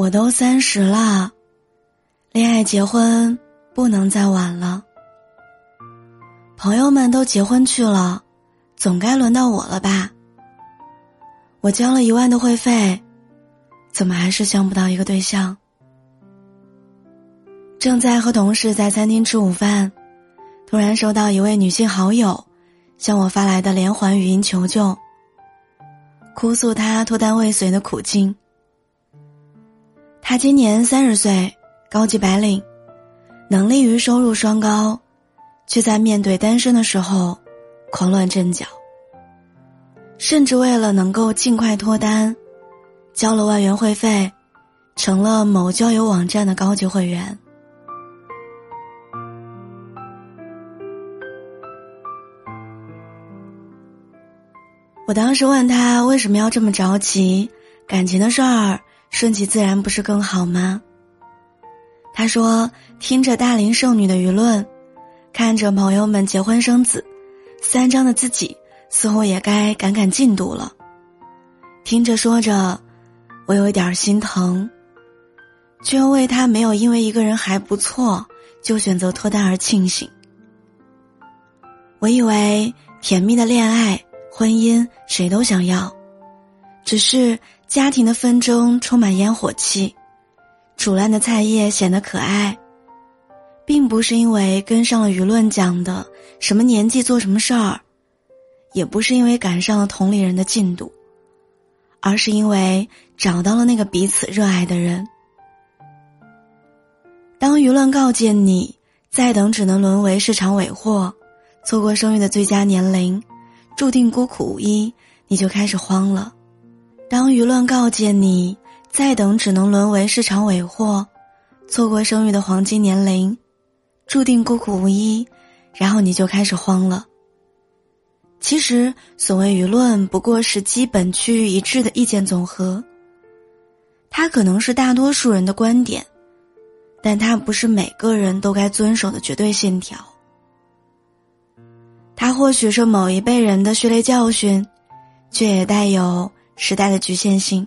我都三十了，恋爱结婚不能再晚了。朋友们都结婚去了，总该轮到我了吧？我交了一万的会费，怎么还是相不到一个对象？正在和同事在餐厅吃午饭，突然收到一位女性好友向我发来的连环语音求救，哭诉她脱单未遂的苦境。他今年三十岁，高级白领，能力与收入双高，却在面对单身的时候狂乱阵脚。甚至为了能够尽快脱单，交了万元会费，成了某交友网站的高级会员。我当时问他为什么要这么着急，感情的事儿。顺其自然不是更好吗？他说：“听着大龄剩女的舆论，看着朋友们结婚生子，三张的自己似乎也该赶赶进度了。听着说着，我有一点心疼，却又为他没有因为一个人还不错就选择脱单而庆幸。我以为甜蜜的恋爱、婚姻谁都想要，只是……”家庭的纷争充满烟火气，煮烂的菜叶显得可爱，并不是因为跟上了舆论讲的什么年纪做什么事儿，也不是因为赶上了同龄人的进度，而是因为找到了那个彼此热爱的人。当舆论告诫你再等只能沦为市场尾货，错过生育的最佳年龄，注定孤苦无依，你就开始慌了。当舆论告诫你再等只能沦为市场尾货，错过生育的黄金年龄，注定孤苦无依，然后你就开始慌了。其实，所谓舆论不过是基本趋于一致的意见总和。它可能是大多数人的观点，但它不是每个人都该遵守的绝对信条。它或许是某一辈人的血泪教训，却也带有。时代的局限性。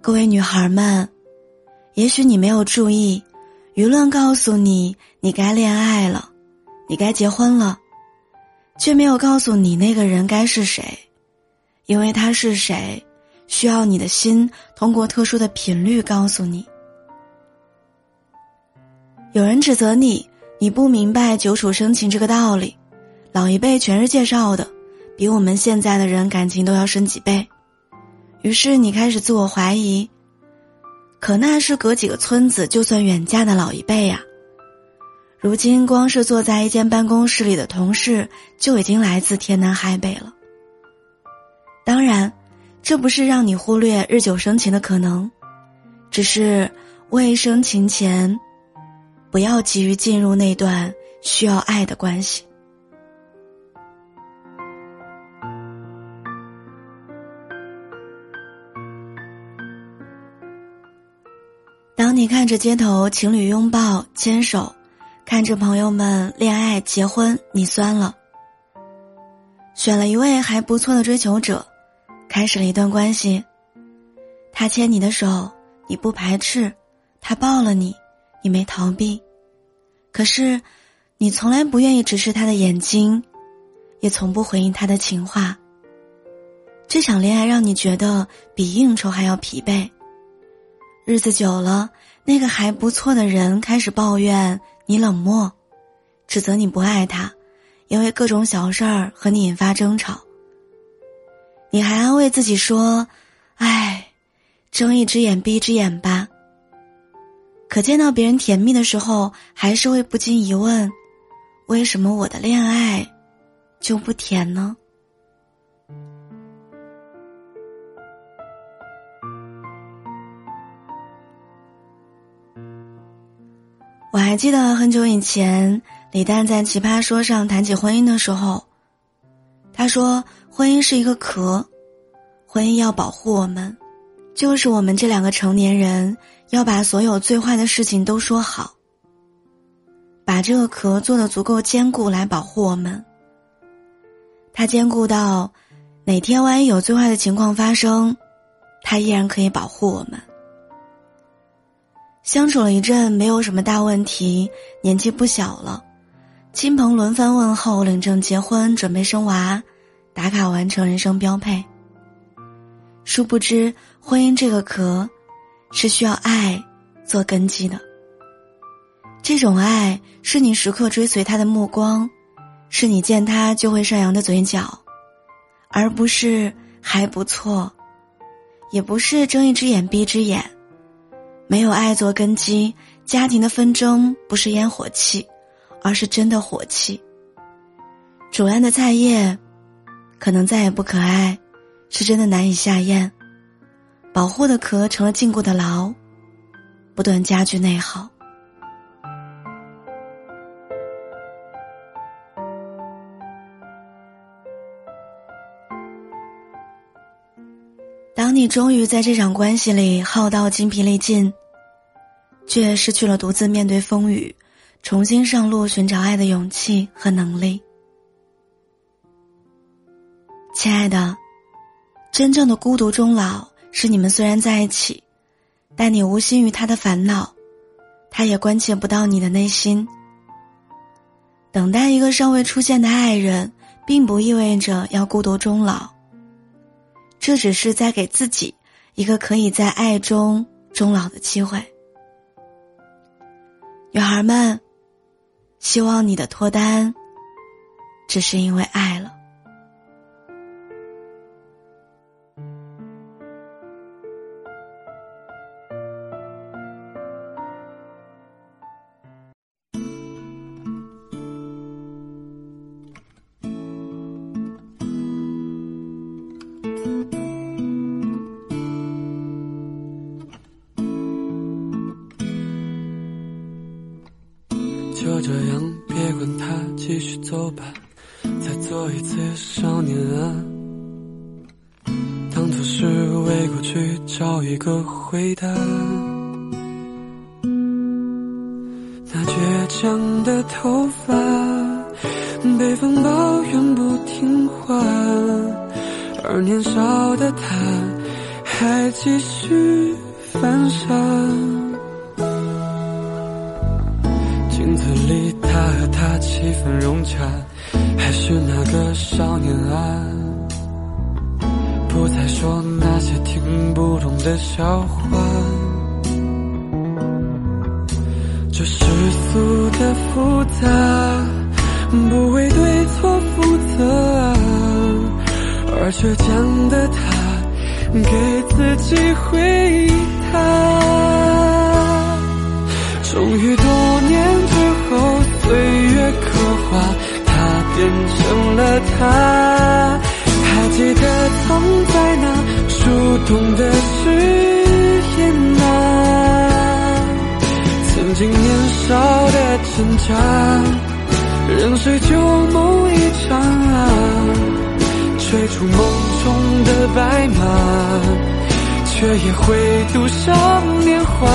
各位女孩们，也许你没有注意，舆论告诉你你该恋爱了，你该结婚了，却没有告诉你那个人该是谁，因为他是谁，需要你的心通过特殊的频率告诉你。有人指责你，你不明白久处生情这个道理，老一辈全是介绍的。比我们现在的人感情都要深几倍，于是你开始自我怀疑。可那是隔几个村子就算远嫁的老一辈呀。如今光是坐在一间办公室里的同事就已经来自天南海北了。当然，这不是让你忽略日久生情的可能，只是未生情前，不要急于进入那段需要爱的关系。当你看着街头情侣拥抱牵手，看着朋友们恋爱结婚，你酸了。选了一位还不错的追求者，开始了一段关系。他牵你的手，你不排斥；他抱了你，你没逃避。可是，你从来不愿意直视他的眼睛，也从不回应他的情话。这场恋爱让你觉得比应酬还要疲惫。日子久了，那个还不错的人开始抱怨你冷漠，指责你不爱他，因为各种小事儿和你引发争吵。你还安慰自己说：“唉，睁一只眼闭一只眼吧。”可见到别人甜蜜的时候，还是会不禁疑问：为什么我的恋爱就不甜呢？我还记得很久以前，李诞在《奇葩说》上谈起婚姻的时候，他说：“婚姻是一个壳，婚姻要保护我们，就是我们这两个成年人要把所有最坏的事情都说好，把这个壳做的足够坚固来保护我们。它坚固到哪天万一有最坏的情况发生，它依然可以保护我们。”相处了一阵，没有什么大问题，年纪不小了，亲朋轮番问候，领证结婚，准备生娃，打卡完成人生标配。殊不知，婚姻这个壳，是需要爱做根基的。这种爱是你时刻追随他的目光，是你见他就会上扬的嘴角，而不是还不错，也不是睁一只眼闭一只眼。没有爱做根基，家庭的纷争不是烟火气，而是真的火气。煮烂的菜叶，可能再也不可爱，是真的难以下咽。保护的壳成了禁锢的牢，不断加剧内耗。当你终于在这场关系里耗到精疲力尽。却失去了独自面对风雨、重新上路寻找爱的勇气和能力。亲爱的，真正的孤独终老是你们虽然在一起，但你无心于他的烦恼，他也关切不到你的内心。等待一个尚未出现的爱人，并不意味着要孤独终老，这只是在给自己一个可以在爱中终老的机会。女孩们，希望你的脱单，只是因为爱了。继续走吧，再做一次少年啊！当作是为过去找一个回答。那倔强的头发，被风抱怨不听话，而年少的他还继续犯傻。他和她气氛融洽，还是那个少年啊，不再说那些听不懂的笑话。这世俗的复杂，不为对错负责，而倔强的他，给自己回藏在那树洞的誓言啊，曾经年少的挣扎，任谁旧梦一场啊，追逐梦中的白马，却也会赌上年华。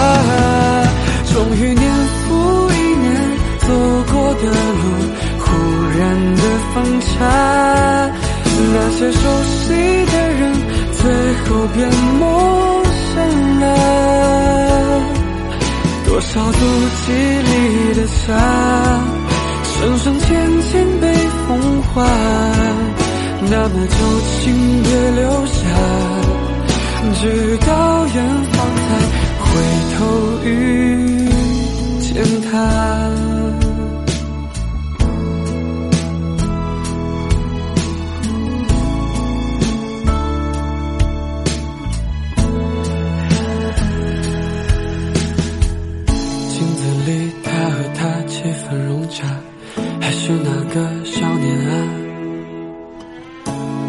终于年复一年。走过的路，忽然的分岔，那些熟悉的人，最后变陌生了。多少足迹里的沙，深深浅浅被风化。那么就请别留下，直到远方才回头遇见他。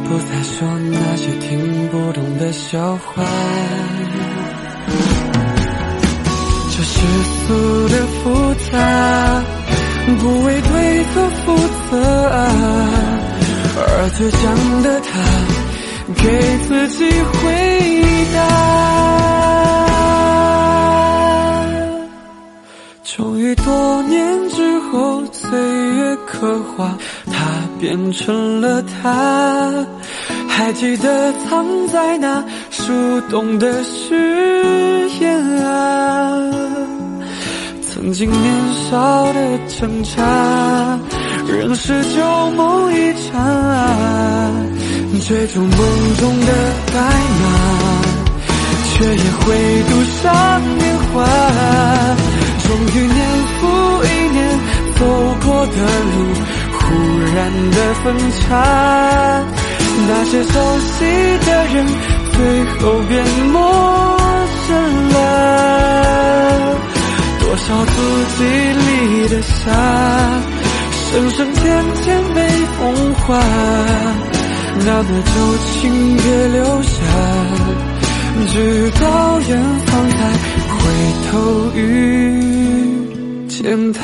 不再说那些听不懂的笑话。这世俗的复杂，不为对错负责啊，而倔强的他，给自己回答。终于多年之后。岁月刻画，变成了他。还记得藏在那树洞的誓言啊。曾经年少的挣扎，人世旧梦一场啊，追逐梦中的白马，却也会赌上年华。终于年复一年走过的路，忽然的分岔，那些熟悉的人，最后变陌生了。多少字迹里的沙，深深浅浅被风化。那么就请别留下，直到远方再回头遇见他。